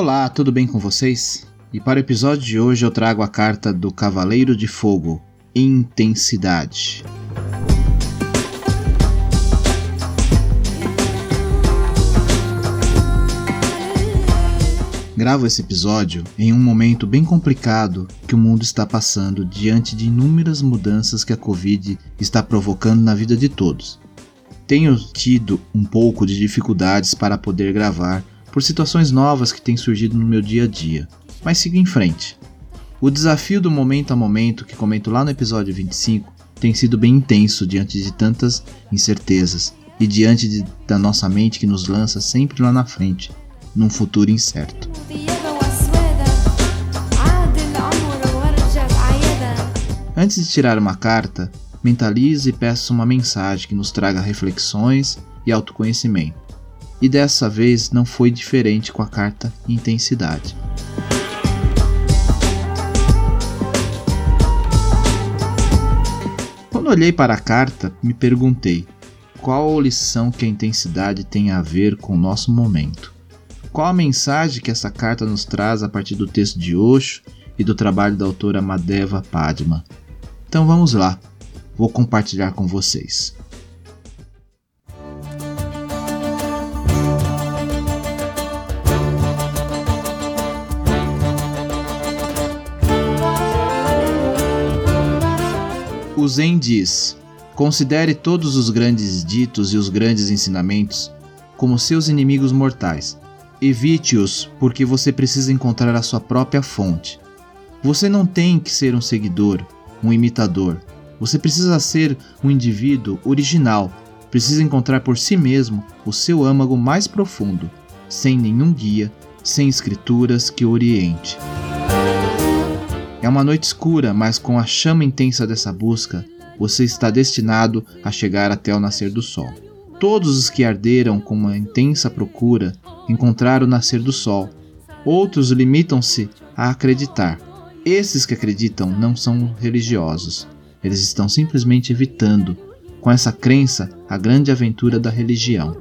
Olá, tudo bem com vocês? E para o episódio de hoje eu trago a carta do Cavaleiro de Fogo, Intensidade. Gravo esse episódio em um momento bem complicado que o mundo está passando diante de inúmeras mudanças que a Covid está provocando na vida de todos. Tenho tido um pouco de dificuldades para poder gravar por situações novas que têm surgido no meu dia a dia, mas sigo em frente. O desafio do momento a momento, que comento lá no episódio 25, tem sido bem intenso diante de tantas incertezas e diante de, da nossa mente que nos lança sempre lá na frente, num futuro incerto. Antes de tirar uma carta, mentalize e peça uma mensagem que nos traga reflexões e autoconhecimento. E dessa vez não foi diferente com a carta Intensidade. Quando olhei para a carta, me perguntei qual lição que a intensidade tem a ver com o nosso momento. Qual a mensagem que essa carta nos traz a partir do texto de Osho e do trabalho da autora Madeva Padma. Então vamos lá, vou compartilhar com vocês. O Zen diz: Considere todos os grandes ditos e os grandes ensinamentos como seus inimigos mortais. Evite-os porque você precisa encontrar a sua própria fonte. Você não tem que ser um seguidor, um imitador. Você precisa ser um indivíduo original. Precisa encontrar por si mesmo o seu âmago mais profundo, sem nenhum guia, sem escrituras que oriente. É uma noite escura, mas com a chama intensa dessa busca, você está destinado a chegar até o nascer do sol. Todos os que arderam com uma intensa procura encontraram o nascer do sol. Outros limitam-se a acreditar. Esses que acreditam não são religiosos. Eles estão simplesmente evitando, com essa crença, a grande aventura da religião.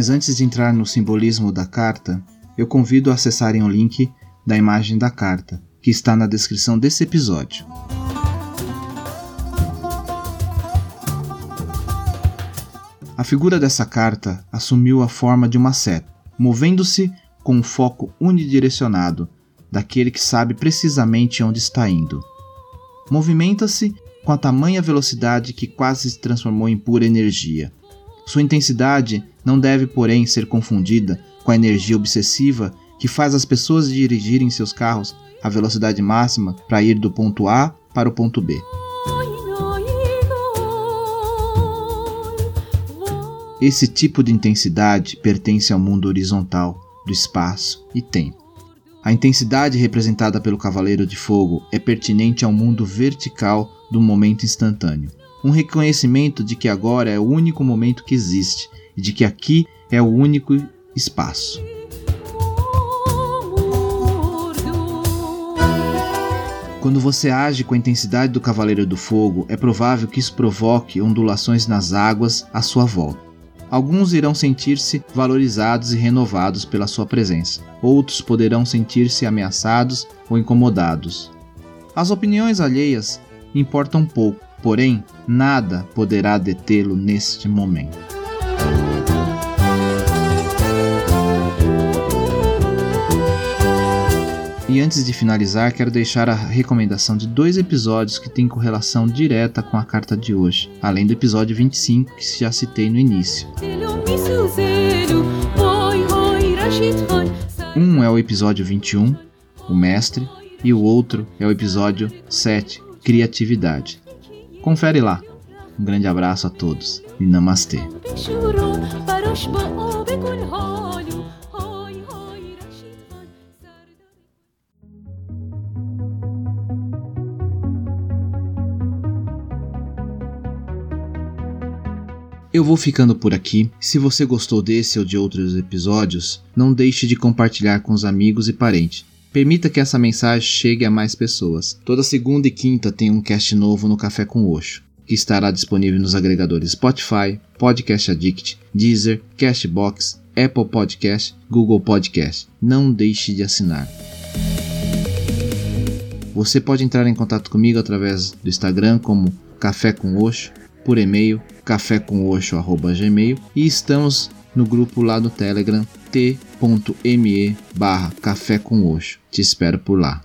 Mas antes de entrar no simbolismo da carta, eu convido a acessarem o link da imagem da carta, que está na descrição desse episódio. A figura dessa carta assumiu a forma de uma seta, movendo-se com um foco unidirecionado daquele que sabe precisamente onde está indo. Movimenta-se com a tamanha velocidade que quase se transformou em pura energia. Sua intensidade não deve, porém, ser confundida com a energia obsessiva que faz as pessoas dirigirem seus carros à velocidade máxima para ir do ponto A para o ponto B. Esse tipo de intensidade pertence ao mundo horizontal, do espaço e tempo. A intensidade representada pelo Cavaleiro de Fogo é pertinente ao mundo vertical do momento instantâneo. Um reconhecimento de que agora é o único momento que existe e de que aqui é o único espaço. Quando você age com a intensidade do Cavaleiro do Fogo, é provável que isso provoque ondulações nas águas à sua volta. Alguns irão sentir-se valorizados e renovados pela sua presença, outros poderão sentir-se ameaçados ou incomodados. As opiniões alheias importam pouco, porém nada poderá detê-lo neste momento. E antes de finalizar, quero deixar a recomendação de dois episódios que têm correlação direta com a carta de hoje, além do episódio 25 que já citei no início. Um é o episódio 21, O Mestre, e o outro é o episódio 7, Criatividade. Confere lá. Um grande abraço a todos e namastê. Eu vou ficando por aqui. Se você gostou desse ou de outros episódios, não deixe de compartilhar com os amigos e parentes. Permita que essa mensagem chegue a mais pessoas. Toda segunda e quinta tem um cast novo no Café com Oxo, que estará disponível nos agregadores Spotify, Podcast Addict, Deezer, Cashbox, Apple Podcast, Google Podcast. Não deixe de assinar. Você pode entrar em contato comigo através do Instagram como Café com Oxo por e-mail cafécomoxo.gmail e estamos no grupo lá do Telegram t.me barra café com Te espero por lá.